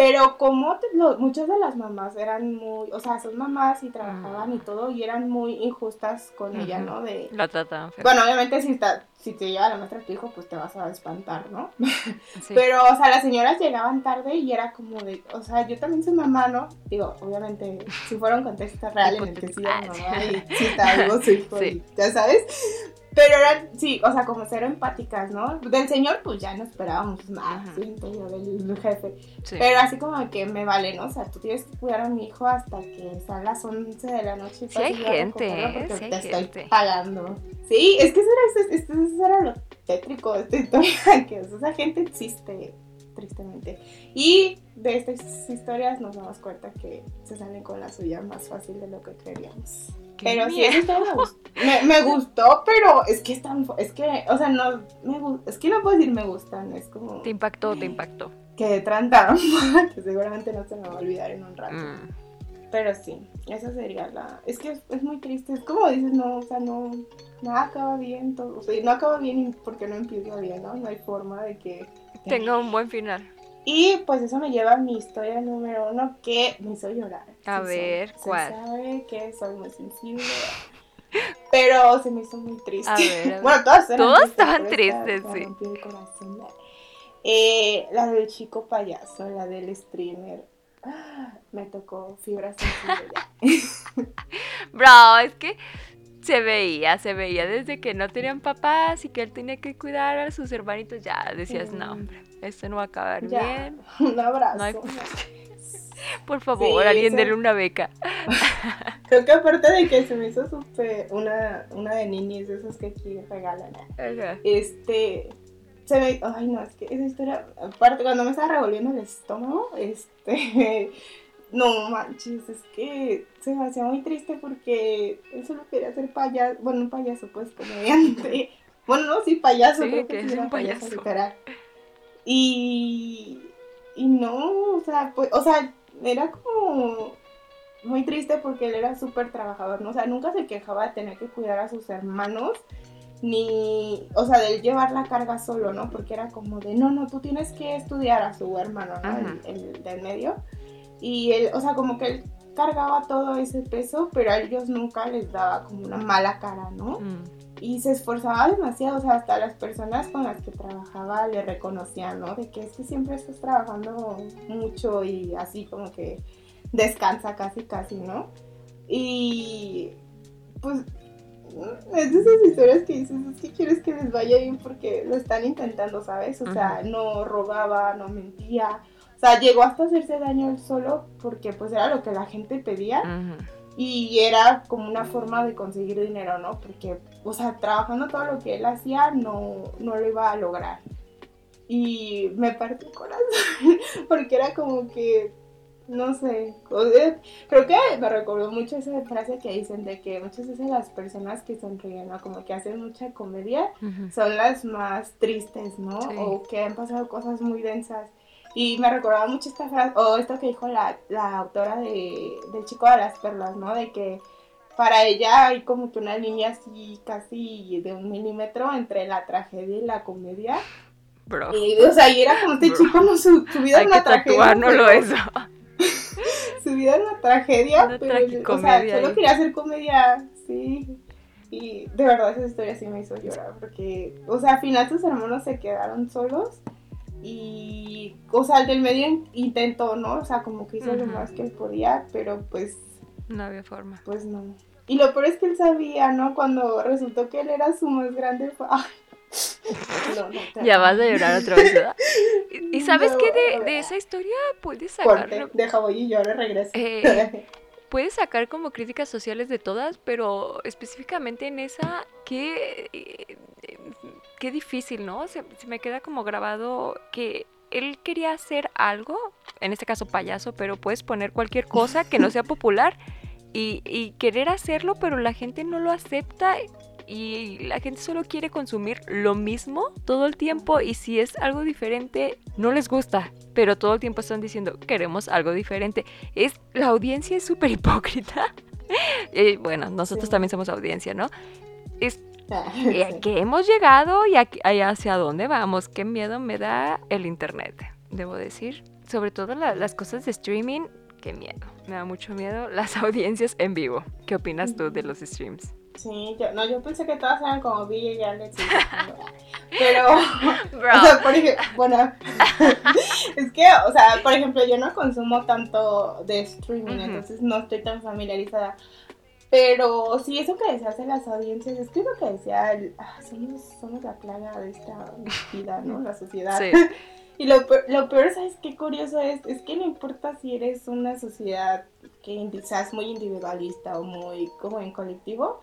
Pero como muchas de las mamás eran muy, o sea, son mamás y trabajaban y mm. todo y eran muy injustas con ella, ¿no? De, la trataban Bueno, obviamente si, te lleva la maestra a tu hijo, pues te vas a espantar, ¿no? Pero, o sea, las señoras llegaban tarde y era como de, o sea, yo también soy mamá, ¿no? Digo, obviamente, si fuera un contexto real en el que sí mamá y si está algo su hijo, ya sabes. Pero eran, sí, o sea, como ser empáticas, ¿no? Del señor, pues ya no esperábamos más, siento yo, del jefe. Pero así como que me vale, ¿no? O sea, tú tienes que cuidar a mi hijo hasta que sean las 11 de la noche. Sí hay gente, porque te estoy pagando. Sí, es que eso era, eso era lo tétrico de esta historia, que esa gente existe, tristemente. Y de estas historias nos damos cuenta que se salen con la suya más fácil de lo que creíamos. Pero sí, me, me, gustó, pero es que es tan, es que, o sea, no, me, es que no puedo decir me gustan, es como... Te impactó, te impactó. Que trataron, que seguramente no se me va a olvidar en un rato. Mm. Pero sí, esa sería la... Es que es, muy triste, es como dices, no, o sea, no, nada acaba bien, todo, o sea, no acaba bien porque no empieza bien, ¿no? No hay forma de que... Tenga un buen final. Y pues eso me lleva a mi historia número uno que me hizo llorar. A ver, ¿cuál? Se sabe que soy muy sensible. Pero se me hizo muy triste. A ver, bueno, todas, todas estaban tristes, sí. Eh, la del chico payaso, la del streamer. me tocó fibra sensible. Bro, es que se veía, se veía desde que no tenían papás y que él tenía que cuidar a sus hermanitos. Ya decías, no, hombre, esto no va a acabar bien. Un abrazo. Por favor, alguien déle una beca. Creo que aparte de que se me hizo súper una, una de niños, esos que aquí regalan. Este, se ve, ay no, es que esa historia, aparte cuando me estaba revolviendo el estómago, este, no manches, es que se me hacía muy triste porque él solo quería ser payaso, bueno, un payaso pues comediante. bueno, no, sí, payaso, sí, que, es un payaso. Y, y no, o sea, pues, o sea, era como muy triste porque él era súper trabajador, ¿no? O sea, nunca se quejaba de tener que cuidar a sus hermanos, ni, o sea, de llevar la carga solo, ¿no? Porque era como de, no, no, tú tienes que estudiar a su hermano, ¿no? El, del medio. Y él, o sea, como que él cargaba todo ese peso, pero a ellos nunca les daba como una mala cara, ¿no? Mm. Y se esforzaba demasiado, o sea, hasta las personas con las que trabajaba le reconocían, ¿no? De que es que siempre estás trabajando mucho y así como que descansa casi, casi, ¿no? Y pues es de esas historias que dices, es que quieres que les vaya bien porque lo están intentando, ¿sabes? O sea, no robaba, no mentía, o sea, llegó hasta hacerse daño él solo porque pues era lo que la gente pedía. Y era como una forma de conseguir dinero, ¿no? Porque, o sea, trabajando todo lo que él hacía no, no lo iba a lograr. Y me partió el corazón, porque era como que, no sé, creo que me recordó mucho esa frase que dicen de que muchas veces las personas que sonríen, ¿no? Como que hacen mucha comedia, son las más tristes, ¿no? O que han pasado cosas muy densas. Y me recordaba mucho esta frase, o esto que dijo la, autora de, del Chico de las Perlas, ¿no? De que para ella hay como que una línea así casi de un milímetro entre la tragedia y la comedia. Bro. Y, o sea, y era como este chico, no, su, vida es una tragedia. no lo eso. su vida es una tragedia, pero, o sea, solo quería hacer comedia, sí. Y de verdad esa historia sí me hizo llorar, porque, o sea, al final sus hermanos se quedaron solos y, o sea, el del medio intentó, ¿no? O sea, como que hizo lo más que él podía, pero pues... No había forma. Pues no. Y lo peor es que él sabía, ¿no? Cuando resultó que él era su más grande... Ay. No, no, ya vas a llorar otra vez, ¿verdad? ¿Y sabes qué de, de, esa historia puedes sacar? deja voy y yo ahora regreso. Eh, puedes sacar como críticas sociales de todas, pero específicamente en esa, qué, qué difícil, ¿no? Se, se me queda como grabado que él quería hacer algo, en este caso payaso, pero puedes poner cualquier cosa que no sea popular y, y, querer hacerlo, pero la gente no lo acepta y la gente solo quiere consumir lo mismo todo el tiempo y si es algo diferente no les gusta, pero todo el tiempo están diciendo queremos algo diferente. Es la audiencia es súper hipócrita. y bueno, nosotros Sí. también somos audiencia, ¿no? Es Sí. ¿a qué hemos llegado y a- y hacia dónde vamos? Qué miedo me da el internet, debo decir. Sobre todo la- las cosas de streaming, qué miedo. Me da mucho miedo las audiencias en vivo. ¿Qué opinas tú de los streams? Sí, yo, no, yo pensé que todas eran como Villa y Alex. y- Pero, o sea, por ejemplo, bueno, es que, o sea, por ejemplo, yo no consumo tanto de streaming, entonces no estoy tan familiarizada. Pero sí, eso que decías de las audiencias, es que lo que decía, el- ah, somos, somos la plaga de esta vida, ¿no? La sociedad. Sí. Y lo, peor- lo peor, ¿sabes qué curioso es? Es que no importa si eres una sociedad que seas muy individualista o muy como en colectivo,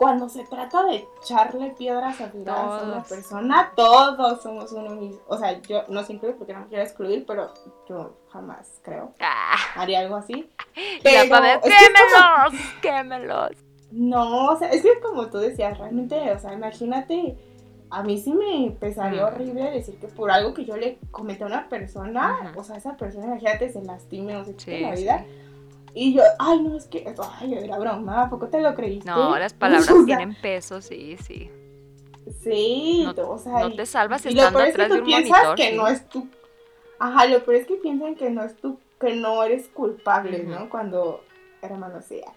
cuando se trata de echarle piedras a una persona, todos somos uno mismo. O sea, yo no siempre porque no me quiero excluir, pero yo jamás creo Ah, haría algo así. ya Pero para es que es como- quémelos, quémelos. no, o sea, es que como tú decías, realmente, o sea, imagínate, a mí sí me pesaría Mm. horrible decir que por algo que yo le comenté a una persona, o sea, esa persona, imagínate, se lastime o se quite Sí, la sí. Y yo, ay, no, es que, ay, era broma, ¿a poco te lo creíste? No, las palabras O sea, tienen peso, sí, sí. Sí, No- o sea, No te salvas y lo estando peor es que atrás de tú un piensas monitor. que sí. no es tu... Ajá, lo peor es que piensan que no es tu... que no eres culpable. ¿no? Cuando hermano sea.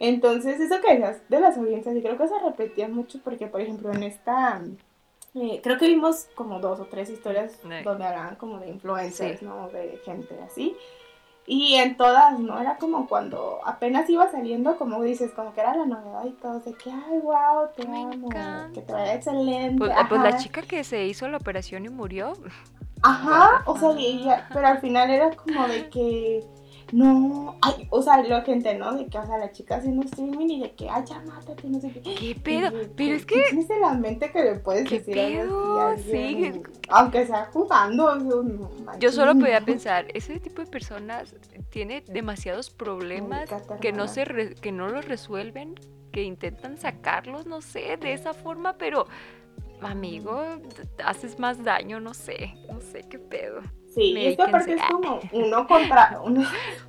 Entonces, eso que decías de las audiencias, y creo que se repetía mucho porque, por ejemplo, en esta... eh, creo que vimos como dos o tres historias Sí. donde hablaban como de influencers, Sí. ¿no? De gente así. Y en todas, ¿no? Era como cuando apenas iba saliendo, como dices, como que era la novedad y todo, de que, ay, wow, te Me amo, encanta. que te vaya excelente. Pues, pues la chica que se hizo la operación y murió. Ajá, o sea, fuck. y ella- pero al final era como de que no, ay, o sea, lo gente, ¿no? De que, o sea, la chica haciendo streaming y de que, ay, ya mátate, no sé qué. ¿Qué pedo? De Pero es ¿qué que en la mente que le puedes ¿Qué decir pedo? a? Sí. Aunque sea jugando. o sea, no yo solo podía pensar, ese tipo de personas tiene demasiados problemas que no se re- que no los resuelven, que intentan sacarlos, no sé, de esa forma, pero amigo, t- haces más daño, no sé, no sé qué pedo. Sí, y es que aparte es como uno contra, uno,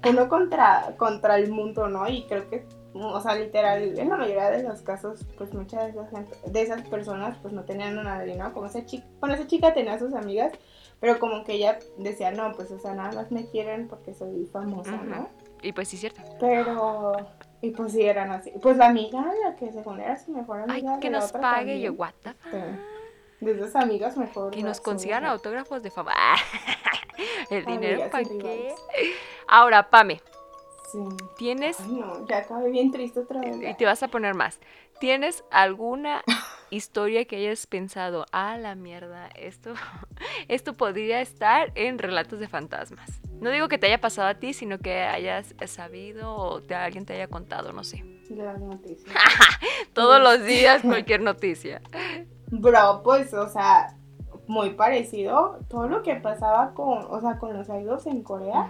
uno contra, contra el mundo, ¿no? Y creo que, o sea, literal, en la mayoría de los casos, pues muchas de esas, de esas personas, pues no tenían a nadie, ¿no? Como esa chica, bueno, esa chica tenía a sus amigas, pero como que ella decía, no, pues, o sea, nada más me quieren porque soy famosa, ¿no? Y pues sí, cierto. Pero, y pues sí, eran así. Pues la amiga, la que según era su mejor Ay, amiga. que de la nos pague, también, yo, what the fuck? De esas amigas mejor. Que nos consigan autógrafos de fama. El dinero, ¿para qué? Ahora, Pame, Sí. tienes Ay, no, ya acabé bien triste otra vez. y te vas a poner más. ¿Tienes alguna historia que hayas pensado, ah, la mierda, esto, esto podría estar en relatos de fantasmas? No digo que te haya pasado a ti, sino que hayas sabido o te, alguien te haya contado, no sé. De las noticias. Todos los días cualquier noticia. Bro, pues, o sea, muy parecido. Todo lo que pasaba con, o sea, con los idols en Corea.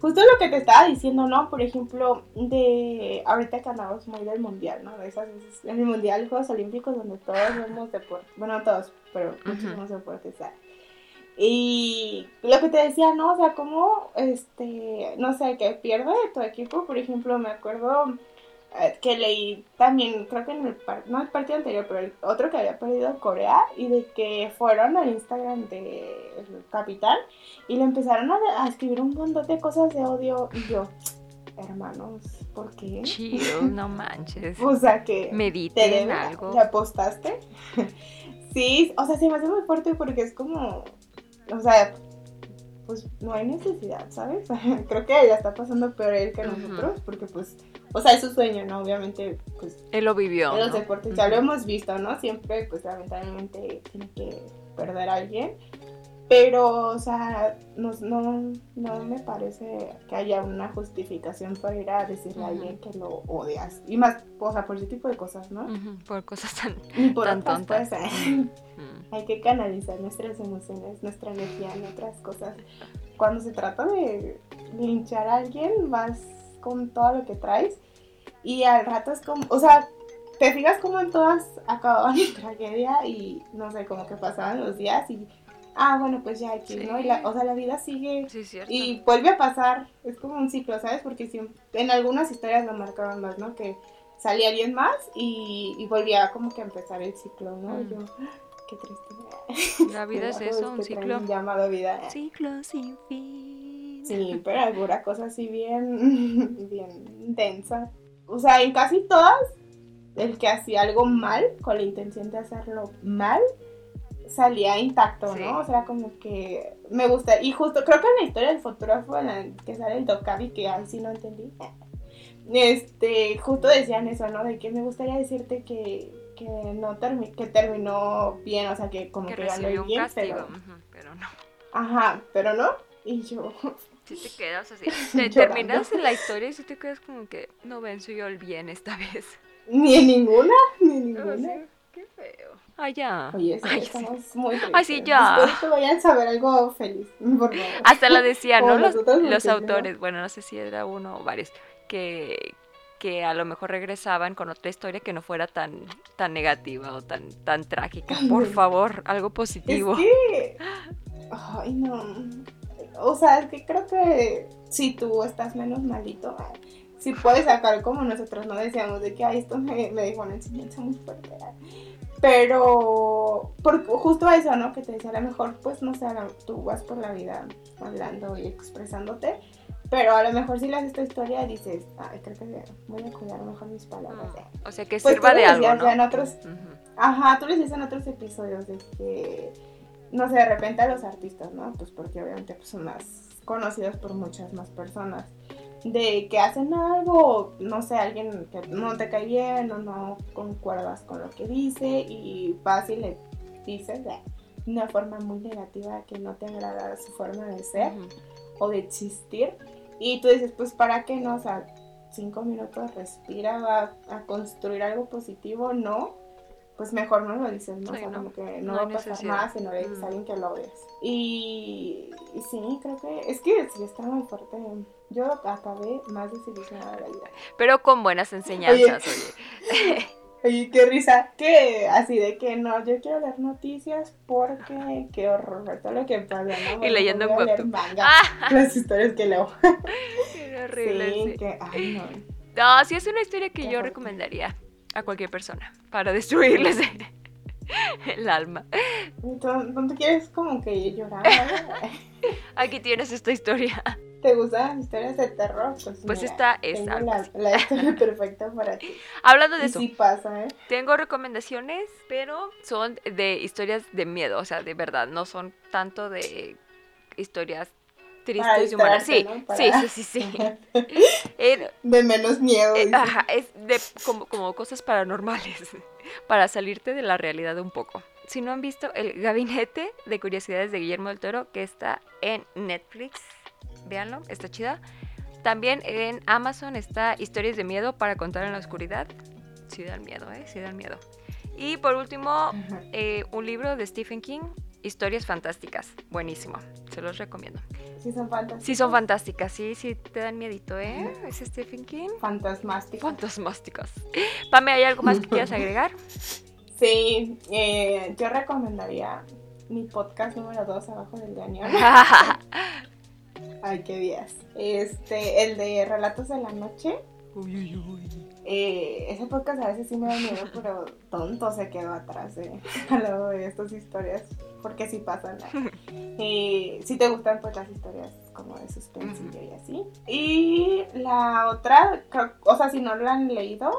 Justo lo que te estaba diciendo, ¿no? Por ejemplo, de ahorita que andamos muy del mundial, ¿no? De esas veces, en el mundial, Juegos Olímpicos, donde todos vemos deporte. Bueno, no todos, pero muchísimos deportes. ¿sabes? Y lo que te decía, ¿no? O sea, como, este, no sé, que pierde tu equipo, por ejemplo, me acuerdo que leí también, creo que en el, par- no el partido anterior, pero el otro que había perdido Corea, y de que fueron al Instagram del capitán y le empezaron a, a escribir un montón de cosas de odio, y yo, hermanos, ¿por qué? Chill, no manches. O sea, que te Mediten deben, algo. ¿te apostaste? sí, o sea, se me hace muy fuerte porque es como, o sea, pues no hay necesidad, ¿sabes? Creo que ya está pasando peor él que nosotros, porque pues, o sea, es su sueño, ¿no? Obviamente, pues, Él lo vivió. en los ¿no? deportes ya lo hemos visto, ¿no? Siempre, pues, lamentablemente tiene que perder a alguien. Pero, o sea, no, no, no me parece que haya una justificación para ir a decirle a alguien que lo odias. Y más, o sea, por ese tipo de cosas, ¿no? Por cosas tan, por tan otras, tontas. Hay que canalizar nuestras emociones, nuestra energía en otras cosas. Cuando se trata de linchar a alguien, vas con todo lo que traes y al rato es como, o sea, te fijas como en todas acababan en tragedia y no sé, como que pasaban los días y, ah, bueno, pues ya aquí, ¿no? Y la, o sea, la vida sigue Sí, y vuelve a pasar, es como un ciclo, ¿sabes? Porque siempre, en algunas historias lo marcaban más, ¿no? Que salía alguien más y, y volvía como que a empezar el ciclo, ¿no? Mm. yo, qué triste. La vida es eso, un ciclo. llamado vida. Ciclo sin fin. Sí, pero alguna cosa así bien, bien densa. O sea, en casi todas, el que hacía algo mal, con la intención de hacerlo mal, salía intacto, Sí. ¿no? O sea, como que me gusta. Y justo, creo que en la historia del fotógrafo, en la que sale el Dokabi, que ahí sí no entendí, este, justo decían eso, ¿no? De que me gustaría decirte que, que no termi que terminó bien, o sea, que como Que que, ganó bien, pero... Pero no. Ajá, pero no. Y yo, Si te quedas así. Te terminas la historia y si te quedas como que no venció yo el bien esta vez. Ni en ninguna, ni en Oh, ninguna. Qué feo. Ay, ya. Oye, sí, Ay, sí. estamos muy. Ay, sí, ya. Espero que vayan a saber algo feliz, por favor. Hasta lo decían, ¿no? Los, los no- autores, bueno, no sé si era uno o varios, que, que a lo mejor regresaban con otra historia que no fuera tan, tan negativa o tan, tan trágica. Por favor, algo Es positivo. que. Ay, no. O sea, es que creo que si tú estás menos malito, si puedes sacar como nosotros no decíamos de que ay, esto me, me dejó una enseñanza muy fuerte. Pero, por, justo eso, ¿no? Que te decía, a lo mejor, pues no sé, lo- tú vas por la vida hablando y expresándote, pero a lo mejor si lees esta historia dices, ay, creo que voy a cuidar mejor mis palabras. ¿eh?". O sea, que Pues sirva de lo algo. Ajá, tú les dices en otros episodios de que, no sé, de repente a los artistas, ¿no? Pues porque obviamente pues, son más conocidos por muchas más personas. De que hacen algo, no sé, alguien que no te cae bien o no concuerdas con lo que dice y vas y le dices de una forma muy negativa que no te agrada su forma de ser o de existir. Y tú dices, pues, ¿para qué no? O sea, cinco minutos, respira, va a construir algo positivo, no. Pues mejor no lo dices, ¿no? o Sí, sea, no. como que no, No va a pasar necesidad. nada si no le dices Mm. a alguien que lo odias. Y, y sí, creo que es que sí está muy fuerte. Yo acabé más desilusionada de la vida. Pero con buenas enseñanzas, oye. Oye, qué risa, que así de que no, yo quiero leer noticias porque qué horror todo lo que pasa, ¿no? Bueno, leyendo voy a un leer manga, Ah, las historias que leo. qué horrible. sí, sí. que, ay, no. No, sí es una historia que Qué yo fuerte. recomendaría a cualquier persona para destruirles el alma. ¿Tú, tú quieres como que llorar? Aquí tienes esta historia. ¿Te gustan las historias de terror? Pues, Pues mira, esta es tengo la, historia perfecta para ti. Hablando de Y eso, sí pasa, ¿eh? tengo recomendaciones, pero son de historias de miedo, o sea, de verdad, no son tanto de historias tristes y humanas. Sí, ¿no? sí, Para- sí, sí, sí. Eh, De menos miedo. eh, ajá, es de como, como cosas paranormales, para salirte de la realidad un poco. Si no han visto el gabinete de curiosidades de Guillermo del Toro, que está en Netflix, véanlo, está chida. También en Amazon está Historias de Miedo para contar en la oscuridad. Sí dan miedo, ¿eh? Sí dan miedo. Y por último, eh, un libro de Stephen King, Historias Fantásticas. Buenísimo, se los recomiendo. Sí son fantásticos. Sí son fantásticas, sí, sí te dan miedito, ¿eh? Es Stephen King. Fantasmásticos. Fantasmásticas. Pame, ¿hay algo más que quieras agregar? Sí, eh, yo recomendaría mi podcast número 2, Abajo del Cañón. Ay, qué días. Este, el de Relatos de la Noche. Eh, ese podcast a veces sí me da miedo, pero tonto se quedó atrás de, al lado de estas historias, porque sí pasan. Eh, si te gustan pues las historias como de suspensillo y así. Y la otra, creo- o sea, si no lo han leído,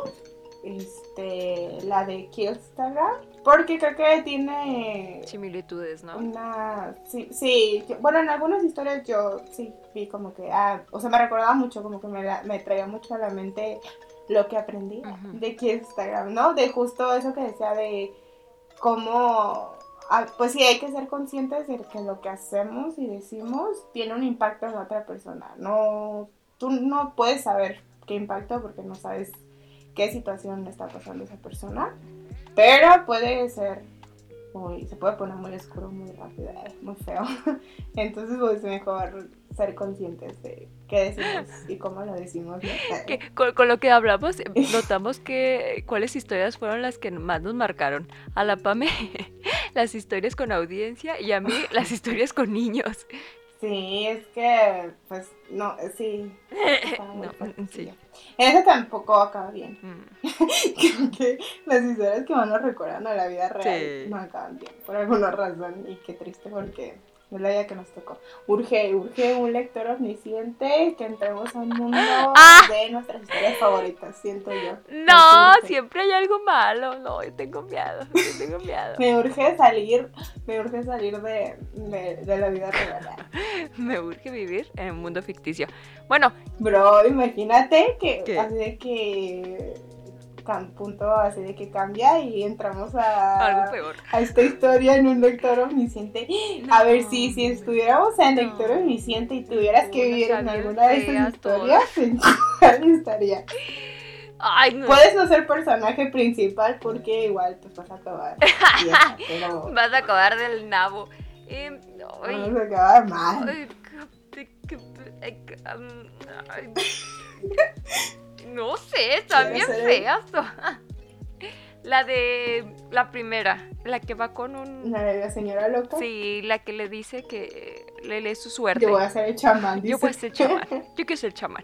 este, la de Killstagram, porque creo que tiene Similitudes, ¿no? una, sí, sí, yo- bueno, en algunas historias yo sí vi como que, ah, o sea, me recordaba mucho, como que me, la- me traía mucho a la mente lo que aprendí Ujú. de que Instagram, ¿no? De justo eso que decía de cómo ah, pues sí, hay que ser conscientes de que lo que hacemos y decimos tiene un impacto en la otra persona. No, tú no puedes saber qué impacto porque no sabes qué situación está pasando esa persona, pero puede ser muy, se puede poner muy oscuro muy rápido, eh, muy feo. Entonces, pues mejor ser conscientes de qué decimos y cómo lo decimos. con, lo que hablamos, notamos que cuáles historias fueron las que más nos marcaron. A la PAME, las historias con audiencia y a mí, las historias con niños. Sí, es que, pues, no, sí. no, sí. Eso tampoco acaba bien. Mm. que las historias que van a recordar a la vida real no acaban bien, por alguna razón. Y qué triste porque es la idea que nos tocó. Urge, urge un lector omnisciente que entremos a un mundo ¡Ah! de nuestras historias favoritas, siento yo. No, siempre hay algo malo. No, yo tengo miedo, yo tengo miedo. me urge salir, me urge salir de, de, la vida real. me urge vivir en un mundo ficticio. Bueno. Bro, imagínate que, así de que punto así de que cambia y entramos a, a esta historia en un lector omnisciente. a ver si, si estuviéramos en lector omnisciente y tuvieras que vivir en alguna de esas historias, ¿en cuál estaría? Puedes no ser personaje principal porque igual te vas a acabar. Vas a acabar del nabo. Eh, vas a acabar mal. No sé, están bien feas. La de la primera, la que va con un... La de la señora loca. Sí, la que le dice que le lee su suerte. Yo voy a ser el chamán. Yo voy a ser chamán. Yo quiero ser chamán.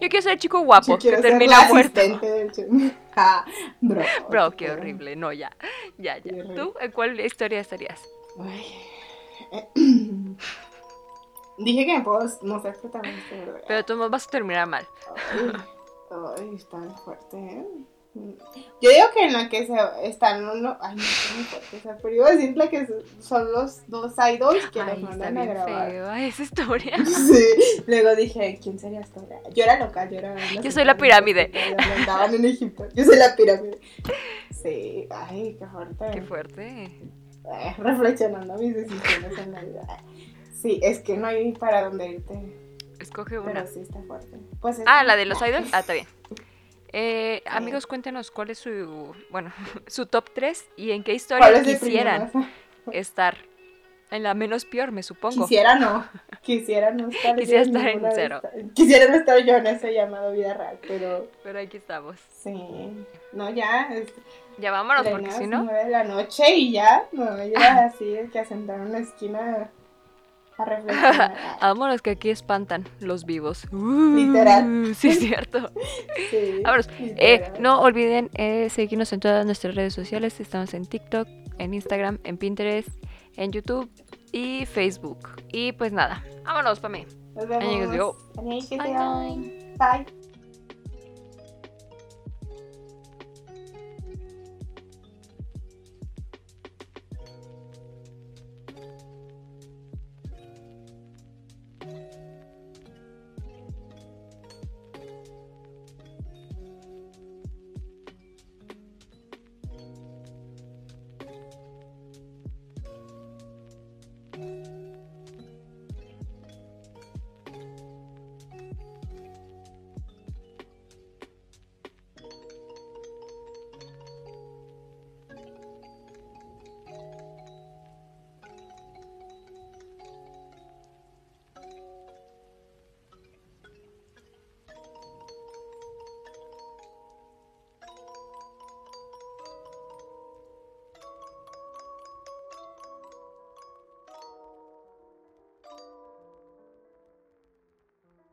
Yo quiero ser el chico guapo que termina muerto. ah, bro, bro, qué horrible. No, ya, ya, ya. ¿Tú en cuál historia estarías? Dije que me puedo no ser protagonista, Pero tú no vas a terminar mal. Ay, está fuerte, ¿eh? Yo digo que en la que se están uno. Ay, no muy fuerte. Pero iba a decir la que son los dos idols que los mandan a grabar. Feo, esa historia. Sí. Luego dije, ¿quién sería esta? Yo era loca, yo era. Yo soy la pirámide. Estaban en Egipto. Yo soy la pirámide. Sí, ay, qué fuerte. Qué fuerte. Reflexionando mis decisiones en la vida. Sí, es que no hay para dónde irte. Escoge una. Pero sí está fuerte. Pues ah, la de los idols. Ah, está bien. Eh, amigos, cuéntenos cuál es su, bueno, su top 3 y en qué historia quisieran estar. En la menos peor, me supongo. Quisiera no. Quisiera no estar Quisiera estar en cero. Quisiera no estar yo en ese llamado vida real, pero. Pero aquí estamos. Sí. No, ya. ya vámonos, porque si no. 9 de la noche y ya. Me voy a así, que a sentar en una esquina a reflexionar. Vámonos que aquí espantan los vivos. literal. Uh, sí, es cierto. sí, eh, no olviden eh, seguirnos en todas nuestras redes sociales. Estamos en TikTok, en Instagram, en Pinterest, en YouTube y Facebook. Y pues nada, vámonos, para mí. Nos vemos. Bye.